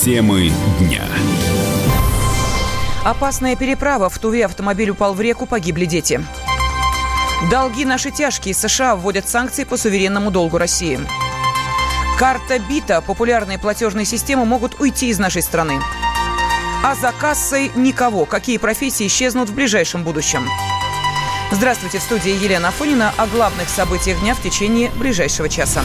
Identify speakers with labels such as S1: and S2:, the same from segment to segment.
S1: Темы дня.
S2: Опасная переправа. В Туве автомобиль упал в реку, погибли дети. Долги наши тяжкие. США вводят санкции по суверенному долгу России. Карта бита. Популярные платежные системы могут уйти из нашей страны. А за кассой никого. Какие профессии исчезнут в ближайшем будущем? Здравствуйте, в студии Елена Афонина о главных событиях дня в течение ближайшего часа.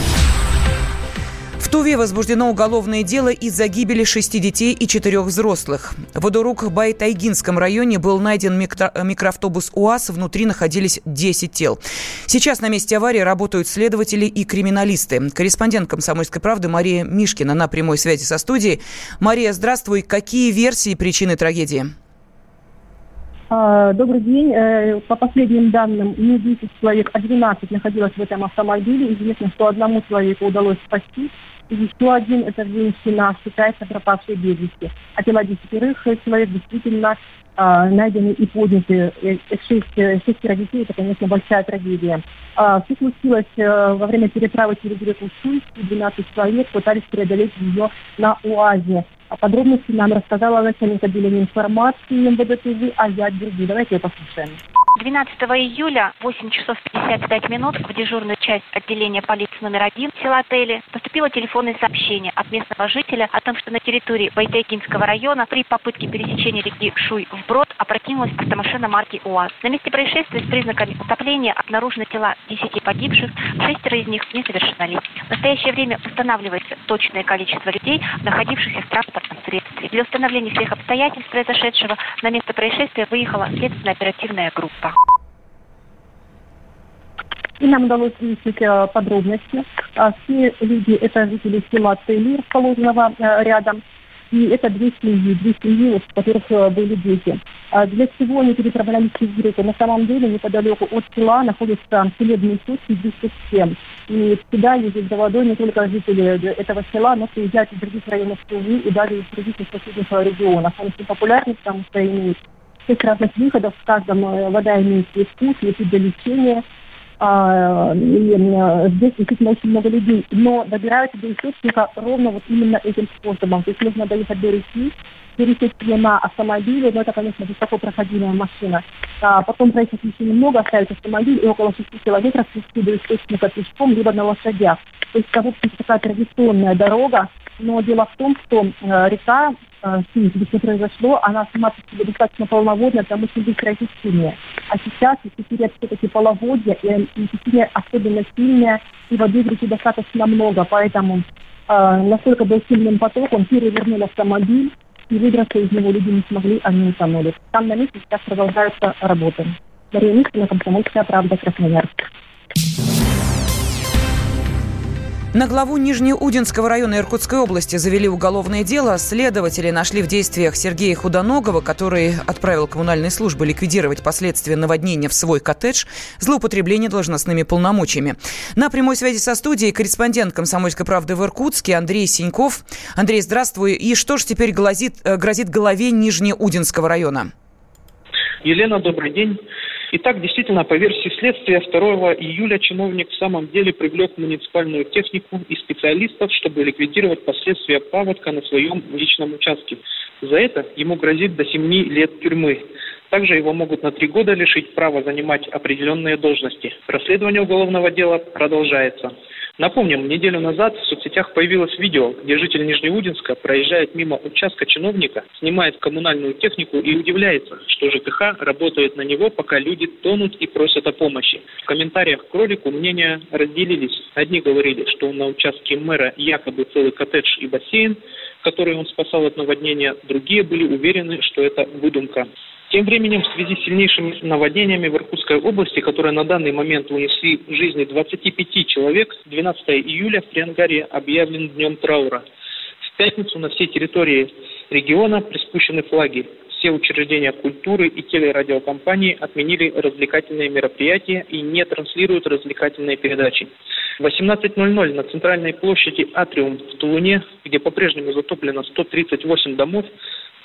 S2: В Туве возбуждено уголовное дело из-за гибели шести детей и четырех взрослых. В Водорук-Байтайгинском районе был найден микро- микроавтобус УАЗ. Внутри находились 10 тел. Сейчас на месте аварии работают следователи и криминалисты. Корреспондент «Комсомольской правды» Мария Мишкина на прямой связи со студией. Мария, здравствуй. Какие версии причины трагедии?
S3: А, добрый день. Э, по последним данным, не 10 человек, а 12 находилось в этом автомобиле. Известно, что одному человеку удалось спасти. Еще один, это женщина, считается пропавшей без вести. А тела десятерых человек действительно а, найдены и подняты. Э, шесть, э, шестеро детей, это, конечно, большая трагедия. А, все случилось во время переправы через реку Шуй. 12 человек пытались преодолеть ее на УАЗе. А подробности нам рассказала начальник отделения информации МВД ТВ Берги. Давайте ее послушаем.
S4: 12 июля, 8 часов 55 минут, в дежурную часть отделения полиции номер один села Тели поступило телефонное сообщение от местного жителя о том, что на территории Байтайкинского района при попытке пересечения реки Шуй вброд опрокинулась автомашина марки УАЗ. На месте происшествия с признаками утопления обнаружены тела 10 погибших, шестеро из них несовершеннолетних. В настоящее время устанавливается точное количество людей, находившихся в транспортном средстве. Для установления всех обстоятельств произошедшего на место происшествия выехала следственно-оперативная группа.
S3: И нам удалось выяснить э, подробности. А, все люди – это жители села Тели, расположенного э, рядом. И это две семьи, две семьи, в которых э, были дети. А для чего они переправлялись через реку? На самом деле неподалеку от села находятся хлебные точки 207. И сюда ездят за водой не только жители этого села, но приезжают из других районов Тувы и даже из других соседних регионов. Он очень популярный, потому что имеет шесть разных выходов, в каждом вода имеет свой вкус, есть для лечения, а, и э, здесь действительно очень много людей, но добираются до источника ровно вот именно этим способом. То есть нужно доехать до реки, пересечь ее на автомобиле, но это, конечно, высоко проходимая машина. А потом проехать еще немного, оставить автомобиль и около 6 километров вести до источника пешком, либо на лошадях. То есть, общем, такая традиционная дорога, но дело в том, что э, река э, здесь не произошло, она сама по себе достаточно полноводная, там очень быстрое течение. А сейчас, терять все-таки половодье, и, и течение особенно сильное, и воды в реке достаточно много, поэтому э, настолько был сильным поток, он перевернул автомобиль, и выбраться из него люди не смогли, они утонули. Там на месте сейчас продолжаются работы. Мария Мишкина, Комсомольская правда, Красноярск.
S2: На главу Нижнеудинского района Иркутской области завели уголовное дело. Следователи нашли в действиях Сергея Худоногова, который отправил коммунальные службы ликвидировать последствия наводнения в свой коттедж, злоупотребление должностными полномочиями. На прямой связи со студией корреспондент «Комсомольской правды» в Иркутске Андрей Синьков. Андрей, здравствуй. И что же теперь грозит, э, грозит голове Нижнеудинского района?
S5: Елена, добрый день. Итак, действительно, по версии следствия, 2 июля чиновник в самом деле привлек муниципальную технику и специалистов, чтобы ликвидировать последствия паводка на своем личном участке. За это ему грозит до 7 лет тюрьмы. Также его могут на три года лишить права занимать определенные должности. Расследование уголовного дела продолжается. Напомним, неделю назад в соцсетях появилось видео, где житель Нижнеудинска проезжает мимо участка чиновника, снимает коммунальную технику и удивляется, что ЖКХ работает на него, пока люди тонут и просят о помощи. В комментариях к ролику мнения разделились. Одни говорили, что на участке мэра якобы целый коттедж и бассейн, который он спасал от наводнения, другие были уверены, что это выдумка. Тем временем, в связи с сильнейшими наводнениями в Иркутской области, которые на данный момент унесли жизни 25 человек, 12 июля в Приангаре объявлен днем траура. В пятницу на всей территории региона приспущены флаги. Все учреждения культуры и телерадиокомпании отменили развлекательные мероприятия и не транслируют развлекательные передачи. В 18.00 на центральной площади Атриум в Тулуне, где по-прежнему затоплено 138 домов,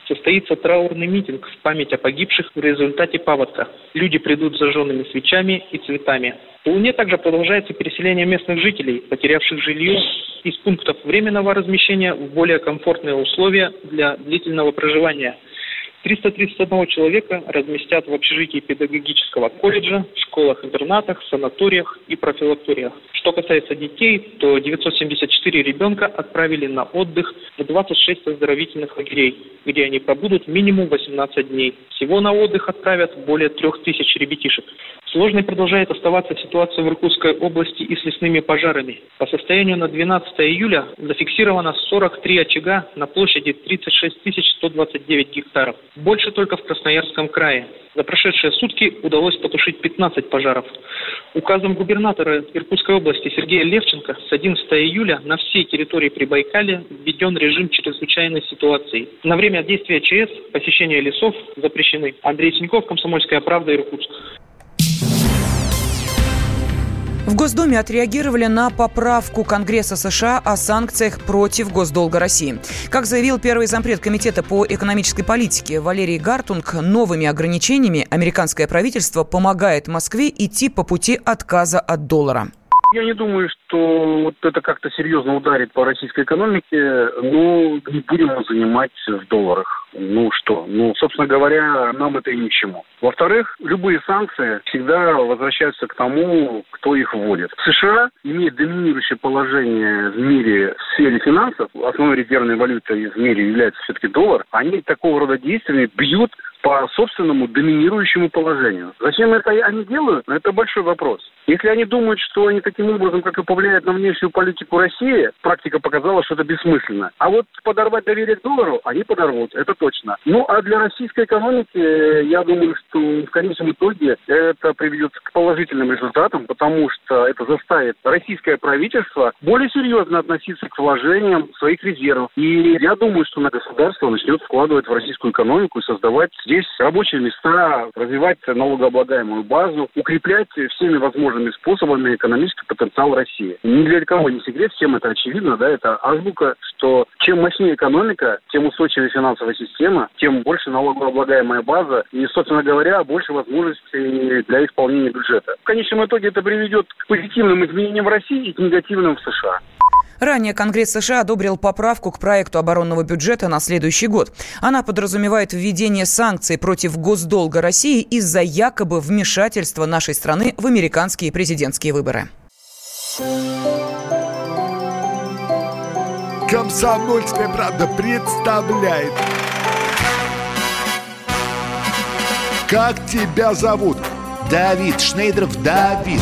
S5: состоится траурный митинг в память о погибших в результате паводка. Люди придут с зажженными свечами и цветами. По Луне также продолжается переселение местных жителей, потерявших жилье из пунктов временного размещения в более комфортные условия для длительного проживания – 331 человека разместят в общежитии педагогического колледжа, школах-интернатах, санаториях и профилакториях. Что касается детей, то 974 ребенка отправили на отдых в 26 оздоровительных лагерей, где они пробудут минимум 18 дней. Всего на отдых отправят более 3000 ребятишек. Сложной продолжает оставаться ситуация в Иркутской области и с лесными пожарами. По состоянию на 12 июля зафиксировано 43 очага на площади 36 129 гектаров. Больше только в Красноярском крае. За прошедшие сутки удалось потушить 15 пожаров. Указом губернатора Иркутской области Сергея Левченко с 11 июля на всей территории Прибайкалья введен режим чрезвычайной ситуации. На время действия ЧС посещение лесов запрещены. Андрей Тиньков, Комсомольская правда, Иркутск.
S2: В Госдуме отреагировали на поправку Конгресса США о санкциях против госдолга России. Как заявил первый зампред Комитета по экономической политике Валерий Гартунг, новыми ограничениями американское правительство помогает Москве идти по пути отказа от доллара.
S1: Я не думаю, что вот это как-то серьезно ударит по российской экономике, но не будем занимать в долларах. Ну что? Ну, собственно говоря, нам это и ни к чему. Во-вторых, любые санкции всегда возвращаются к тому, кто их вводит. США имеет доминирующее положение в мире в сфере финансов. Основной резервной валютой в мире является все-таки доллар. Они такого рода действиями бьют по собственному доминирующему положению. Зачем это они делают? Ну, это большой вопрос. Если они думают, что они таким образом как и повлияют на внешнюю политику России, практика показала, что это бессмысленно. А вот подорвать доверие к доллару они подорвут, это точно. Ну, а для российской экономики, я думаю, что в конечном итоге это приведет к положительным результатам, потому что это заставит российское правительство более серьезно относиться к вложениям своих резервов. И я думаю, что на государство начнет вкладывать в российскую экономику и создавать здесь рабочие места, развивать налогооблагаемую базу, укреплять всеми возможными способами экономический потенциал России. Ни для кого не секрет, всем это очевидно, да, это азбука, что чем мощнее экономика, тем устойчивее финансовая система, тем больше налогооблагаемая база и, собственно говоря, больше возможностей для исполнения бюджета. В конечном итоге это приведет к позитивным изменениям в России и к негативным в США.
S2: Ранее Конгресс США одобрил поправку к проекту оборонного бюджета на следующий год. Она подразумевает введение санкций против госдолга России из-за якобы вмешательства нашей страны в американские президентские выборы.
S6: Комсомольская правда представляет. Как тебя зовут?
S7: Давид Шнейдров Давид.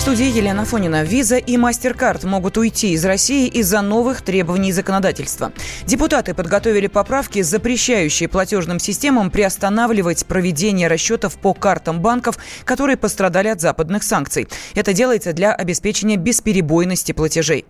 S2: студии Елена Фонина. Виза и MasterCard могут уйти из России из-за новых требований законодательства. Депутаты подготовили поправки, запрещающие платежным системам приостанавливать проведение расчетов по картам банков, которые пострадали от западных санкций. Это делается для обеспечения бесперебойности платежей.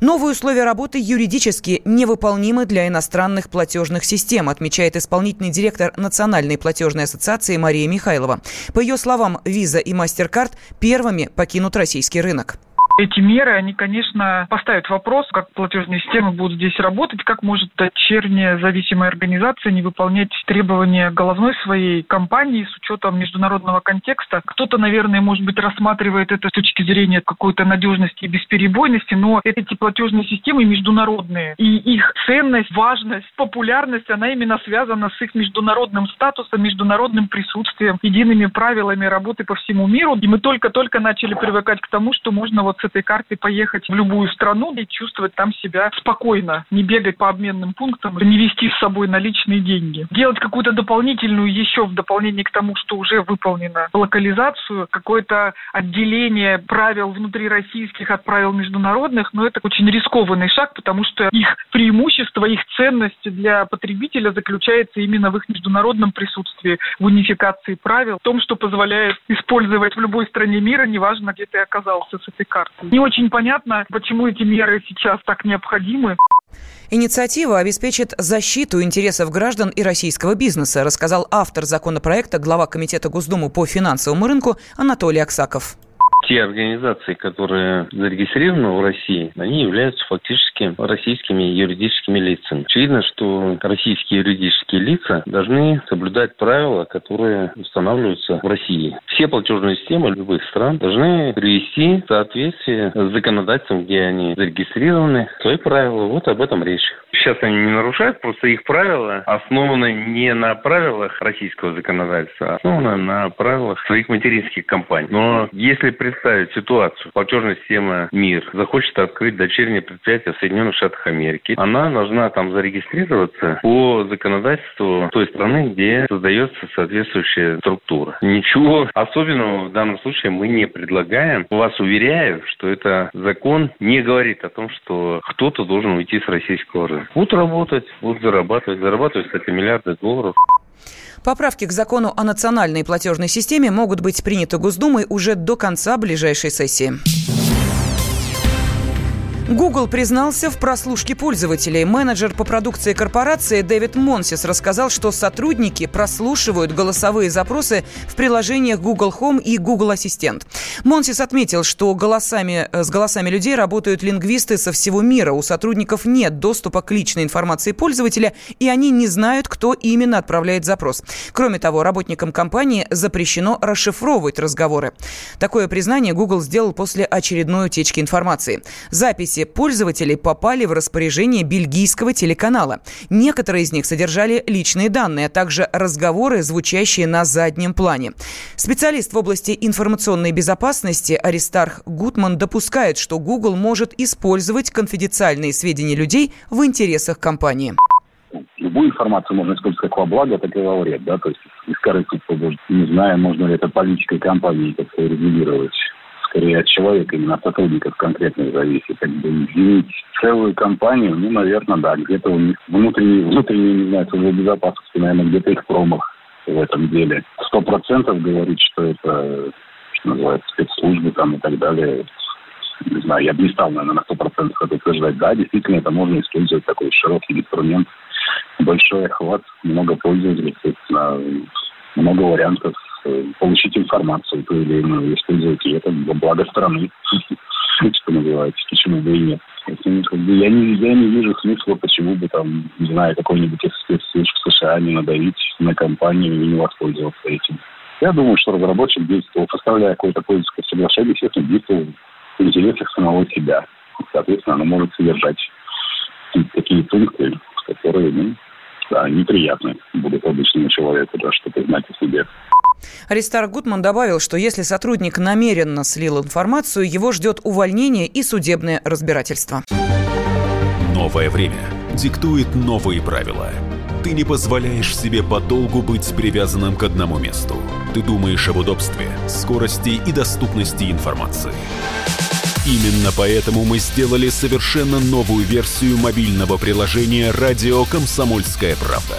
S2: Новые условия работы юридически невыполнимы для иностранных платежных систем, отмечает исполнительный директор Национальной платежной ассоциации Мария Михайлова. По ее словам, Виза и MasterCard первыми покинут российский рынок.
S8: Эти меры, они, конечно, поставят вопрос, как платежные системы будут здесь работать, как может дочерняя зависимая организация не выполнять требования головной своей компании с учетом международного контекста. Кто-то, наверное, может быть, рассматривает это с точки зрения какой-то надежности и бесперебойности, но эти платежные системы международные, и их ценность, важность, популярность, она именно связана с их международным статусом, международным присутствием, едиными правилами работы по всему миру. И мы только-только начали привыкать к тому, что можно вот с этой картой поехать в любую страну и чувствовать там себя спокойно, не бегать по обменным пунктам, не вести с собой наличные деньги. Делать какую-то дополнительную еще в дополнение к тому, что уже выполнено, локализацию, какое-то отделение правил внутрироссийских от правил международных, но это очень рискованный шаг, потому что их преимущество, их ценность для потребителя заключается именно в их международном присутствии, в унификации правил, в том, что позволяет использовать в любой стране мира, неважно, где ты оказался с этой картой. Не очень понятно, почему эти меры сейчас так необходимы.
S2: Инициатива обеспечит защиту интересов граждан и российского бизнеса, рассказал автор законопроекта, глава Комитета Госдумы по финансовому рынку Анатолий Аксаков
S9: те организации, которые зарегистрированы в России, они являются фактически российскими юридическими лицами. Очевидно, что российские юридические лица должны соблюдать правила, которые устанавливаются в России. Все платежные системы любых стран должны привести в соответствие с законодательством, где они зарегистрированы, свои правила. Вот об этом речь. Сейчас они не нарушают, просто их правила основаны не на правилах российского законодательства, а основаны на правилах своих материнских компаний. Но если представить ситуацию, платежная система МИР захочет открыть дочернее предприятие в Соединенных Штатах Америки, она должна там зарегистрироваться по законодательству той страны, где создается соответствующая структура. Ничего особенного в данном случае мы не предлагаем. Вас уверяю, что это закон не говорит о том, что кто-то должен уйти с российского рынка. Будут работать, будут зарабатывать. Зарабатывать, кстати, миллиарды долларов.
S2: Поправки к закону о национальной платежной системе могут быть приняты Госдумой уже до конца ближайшей сессии. Google признался в прослушке пользователей. Менеджер по продукции корпорации Дэвид Монсис рассказал, что сотрудники прослушивают голосовые запросы в приложениях Google Home и Google Ассистент. Монсис отметил, что голосами, э, с голосами людей работают лингвисты со всего мира. У сотрудников нет доступа к личной информации пользователя, и они не знают, кто именно отправляет запрос. Кроме того, работникам компании запрещено расшифровывать разговоры. Такое признание Google сделал после очередной утечки информации. Запись записи пользователей попали в распоряжение бельгийского телеканала. Некоторые из них содержали личные данные, а также разговоры, звучащие на заднем плане. Специалист в области информационной безопасности Аристарх Гутман допускает, что Google может использовать конфиденциальные сведения людей в интересах компании
S10: любую информацию можно использовать как во благо, так и во вред, да, то есть корысти не знаю, можно ли это политикой компании как-то регулировать скорее от человека, именно от сотрудников конкретных зависит. Как бы изменить целую компанию, ну, наверное, да, где-то у них внутренний, внутренний, не знаю, служба безопасности, наверное, где-то их промах в этом деле. Сто процентов говорить, что это, что называется, спецслужбы там и так далее, не знаю, я бы не стал, наверное, на сто процентов это утверждать. Да, действительно, это можно использовать такой широкий инструмент, большой охват, много пользователей, соответственно, много вариантов получить информацию ту или иную, использовать и это во благо страны, что называется, почему бы и нет. Я не, я не вижу смысла, почему бы там, не знаю, какой-нибудь спецслужб США не надавить на компанию и не воспользоваться этим. Я думаю, что разработчик действовал, составляя какое-то пользовательское соглашение, естественно, действовал в интересах самого себя. Соответственно, оно может содержать такие пункты, которые, ну, да, неприятны будут обычному человеку, да, что-то знать о себе.
S2: Аристар Гутман добавил, что если сотрудник намеренно слил информацию, его ждет увольнение и судебное разбирательство.
S11: Новое время диктует новые правила. Ты не позволяешь себе подолгу быть привязанным к одному месту. Ты думаешь об удобстве, скорости и доступности информации. Именно поэтому мы сделали совершенно новую версию мобильного приложения «Радио Комсомольская правда»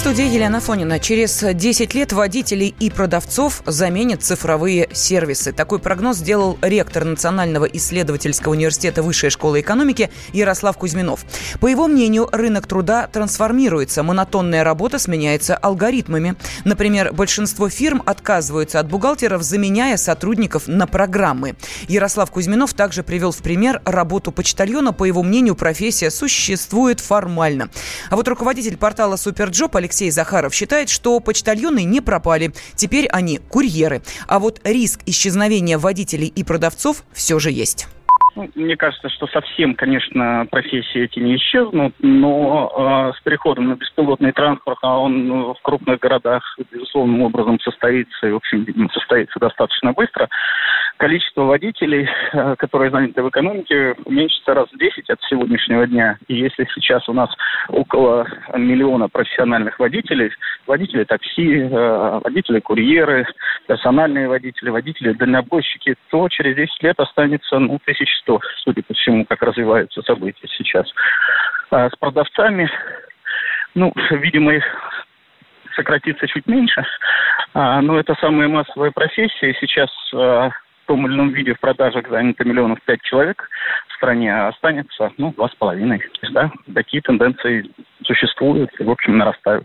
S2: Студии Елена Фонина. Через 10 лет водителей и продавцов заменят цифровые сервисы. Такой прогноз сделал ректор Национального исследовательского университета Высшей школы экономики Ярослав Кузьминов. По его мнению, рынок труда трансформируется. Монотонная работа сменяется алгоритмами. Например, большинство фирм отказываются от бухгалтеров, заменяя сотрудников на программы. Ярослав Кузьминов также привел в пример работу почтальона. По его мнению, профессия существует формально. А вот руководитель портала Superjob Алексей Алексей Захаров считает, что почтальоны не пропали. Теперь они курьеры. А вот риск исчезновения водителей и продавцов все же есть.
S12: Ну, мне кажется, что совсем, конечно, профессии эти не исчезнут, но э, с переходом на беспилотный транспорт, а он ну, в крупных городах безусловным образом состоится, и, в общем, состоится достаточно быстро, количество водителей, э, которые заняты в экономике, уменьшится раз в 10 от сегодняшнего дня. И если сейчас у нас около миллиона профессиональных водителей, водители такси, э, водители курьеры, персональные водители, водители дальнобойщики, то через 10 лет останется ну, тысяч что, судя по всему, как развиваются события сейчас. А с продавцами, ну, видимо, их сократится чуть меньше, а, но это самая массовая профессия. Сейчас а, том или ином виде в продажах занято миллионов пять человек в стране, а останется, ну, два с половиной. Да? Такие тенденции существуют и, в общем, нарастают.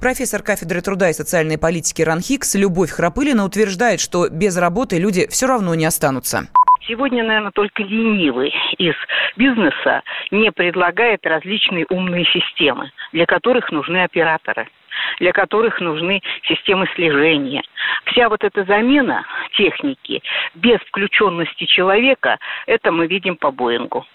S2: Профессор кафедры труда и социальной политики РАНХИКС Любовь Храпылина утверждает, что без работы люди все равно не останутся.
S13: Сегодня, наверное, только ленивый из бизнеса не предлагает различные умные системы, для которых нужны операторы для которых нужны системы слежения. Вся вот эта замена техники без включенности человека, это мы видим по Боингу.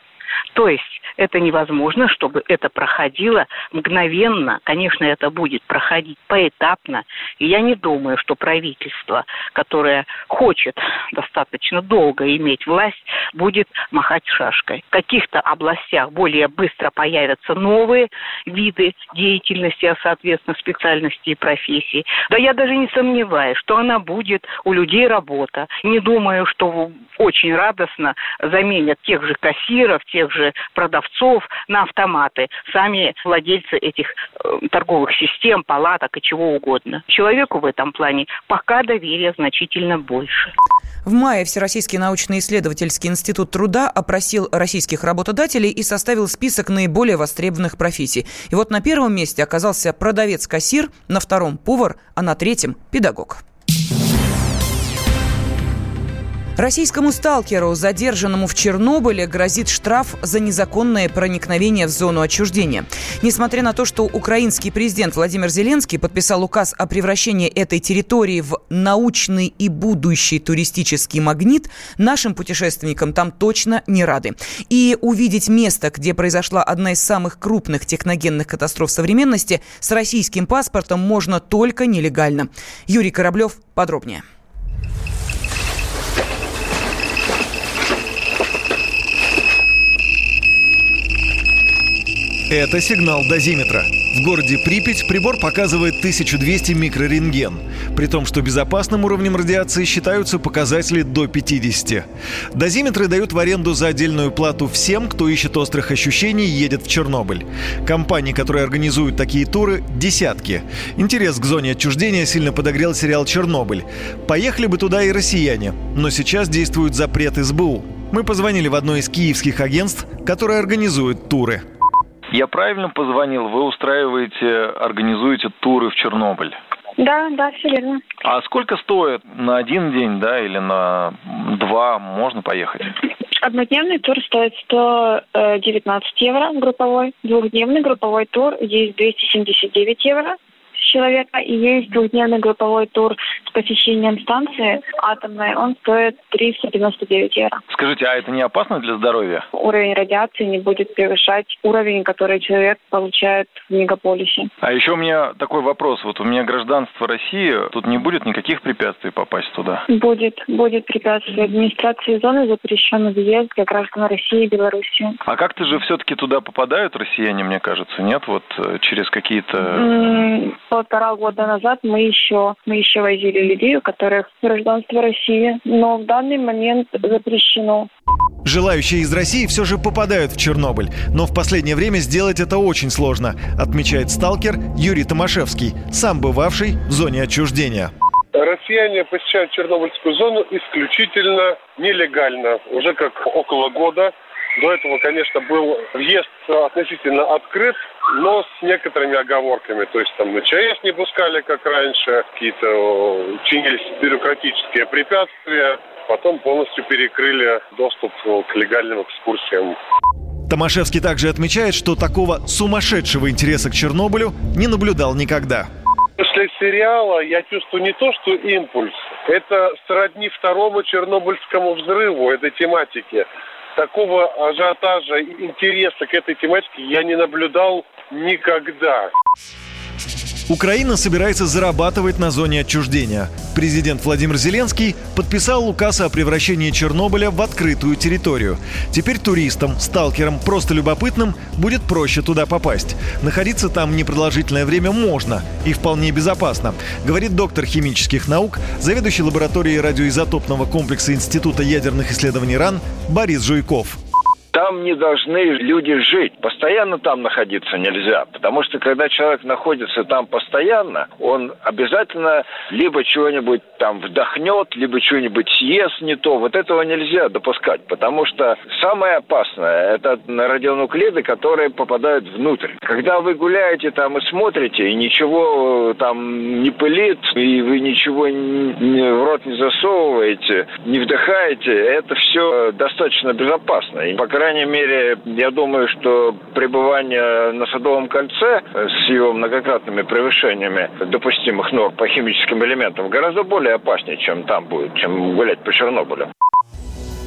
S13: То есть это невозможно, чтобы это проходило мгновенно. Конечно, это будет проходить поэтапно. И я не думаю, что правительство, которое хочет достаточно долго иметь власть, будет махать шашкой. В каких-то областях более быстро появятся новые виды деятельности, а соответственно специальности и профессии. Да я даже не сомневаюсь, что она будет у людей работа. Не думаю, что очень радостно заменят тех же кассиров, тех же продавцов на автоматы, сами владельцы этих э, торговых систем, палаток и чего угодно. Человеку в этом плане пока доверия значительно больше.
S2: В мае Всероссийский научно-исследовательский институт труда опросил российских работодателей и составил список наиболее востребованных профессий. И вот на первом месте оказался продавец-кассир, на втором – повар, а на третьем – педагог. Российскому сталкеру, задержанному в Чернобыле, грозит штраф за незаконное проникновение в зону отчуждения. Несмотря на то, что украинский президент Владимир Зеленский подписал указ о превращении этой территории в научный и будущий туристический магнит, нашим путешественникам там точно не рады. И увидеть место, где произошла одна из самых крупных техногенных катастроф современности, с российским паспортом можно только нелегально. Юрий Кораблев подробнее.
S14: Это сигнал дозиметра. В городе Припять прибор показывает 1200 микрорентген, при том, что безопасным уровнем радиации считаются показатели до 50. Дозиметры дают в аренду за отдельную плату всем, кто ищет острых ощущений и едет в Чернобыль. Компании, которые организуют такие туры, десятки. Интерес к зоне отчуждения сильно подогрел сериал «Чернобыль». Поехали бы туда и россияне, но сейчас действует запрет СБУ. Мы позвонили в одно из киевских агентств, которое организует туры.
S15: Я правильно позвонил? Вы устраиваете, организуете туры в Чернобыль?
S16: Да, да, все верно.
S15: А сколько стоит на один день, да, или на два можно поехать?
S16: Однодневный тур стоит 119 евро групповой. Двухдневный групповой тур есть 279 евро человека, и есть двухдневный групповой тур с посещением станции атомной. Он стоит 399 евро.
S15: Скажите, а это не опасно для здоровья?
S16: Уровень радиации не будет превышать уровень, который человек получает в мегаполисе.
S15: А еще у меня такой вопрос. Вот у меня гражданство России, тут не будет никаких препятствий попасть туда?
S16: Будет, будет препятствие. Администрации зоны запрещен въезд для граждан России и Беларуси.
S15: А как-то же все-таки туда попадают россияне, мне кажется, нет? Вот э, через какие-то...
S16: По полтора года назад мы еще, мы еще возили людей, у которых гражданство России, но в данный момент запрещено.
S14: Желающие из России все же попадают в Чернобыль, но в последнее время сделать это очень сложно, отмечает сталкер Юрий Томашевский, сам бывавший в зоне отчуждения.
S17: Россияне посещают Чернобыльскую зону исключительно нелегально, уже как около года. До этого, конечно, был въезд относительно открыт, но с некоторыми оговорками. То есть там на ЧАЭС не пускали, как раньше, какие-то чинились бюрократические препятствия, потом полностью перекрыли доступ к легальным экскурсиям.
S14: Томашевский также отмечает, что такого сумасшедшего интереса к Чернобылю не наблюдал никогда.
S17: После сериала я чувствую не то, что импульс. Это сродни второму Чернобыльскому взрыву этой тематики. Такого ажиотажа и интереса к этой тематике я не наблюдал никогда.
S14: Украина собирается зарабатывать на зоне отчуждения. Президент Владимир Зеленский подписал указ о превращении Чернобыля в открытую территорию. Теперь туристам, сталкерам, просто любопытным будет проще туда попасть. Находиться там непродолжительное время можно и вполне безопасно, говорит доктор химических наук, заведующий лабораторией радиоизотопного комплекса Института ядерных исследований РАН Борис Жуйков.
S18: Там не должны люди жить. Постоянно там находиться нельзя. Потому что когда человек находится там постоянно, он обязательно либо чего-нибудь там вдохнет, либо что-нибудь съест не то. Вот этого нельзя допускать. Потому что самое опасное – это радионуклиды, которые попадают внутрь. Когда вы гуляете там и смотрите, и ничего там не пылит, и вы ничего в рот не засовываете, не вдыхаете, это все достаточно безопасно. И, по крайней крайней мере, я думаю, что пребывание на Садовом кольце с его многократными превышениями допустимых норм по химическим элементам гораздо более опаснее, чем там будет, чем гулять по Чернобылю.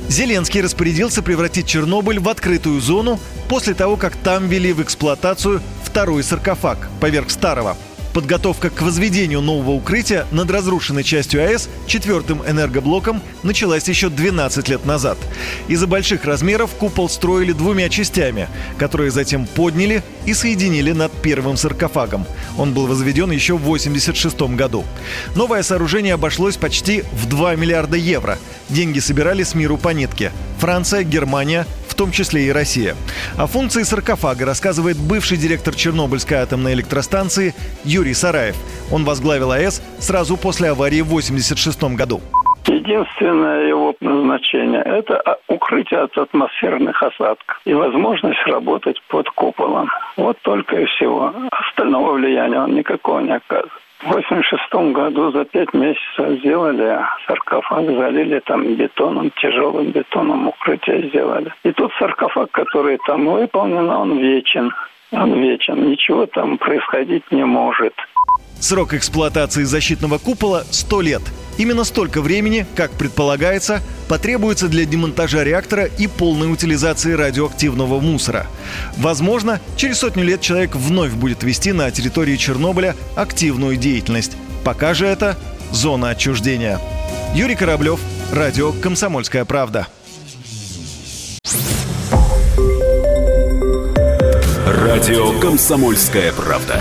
S14: Зеленский распорядился превратить Чернобыль в открытую зону после того, как там ввели в эксплуатацию второй саркофаг поверх старого – Подготовка к возведению нового укрытия над разрушенной частью АЭС четвертым энергоблоком началась еще 12 лет назад. Из-за больших размеров купол строили двумя частями, которые затем подняли и соединили над первым саркофагом. Он был возведен еще в 1986 году. Новое сооружение обошлось почти в 2 миллиарда евро. Деньги собирали с миру по нитке. Франция, Германия, том числе и Россия. О функции саркофага рассказывает бывший директор Чернобыльской атомной электростанции Юрий Сараев. Он возглавил АЭС сразу после аварии в 1986 году.
S19: Единственное его назначение – это укрытие от атмосферных осадков и возможность работать под куполом. Вот только и всего. Остального влияния он никакого не оказывает. В 86 году за пять месяцев сделали саркофаг, залили там бетоном, тяжелым бетоном укрытие сделали. И тот саркофаг, который там выполнен, он вечен. Он вечен. Ничего там происходить не может.
S14: Срок эксплуатации защитного купола – 100 лет. Именно столько времени, как предполагается, потребуется для демонтажа реактора и полной утилизации радиоактивного мусора. Возможно, через сотню лет человек вновь будет вести на территории Чернобыля активную деятельность. Пока же это зона отчуждения. Юрий Кораблев, радио «Комсомольская правда».
S11: Радио «Комсомольская правда».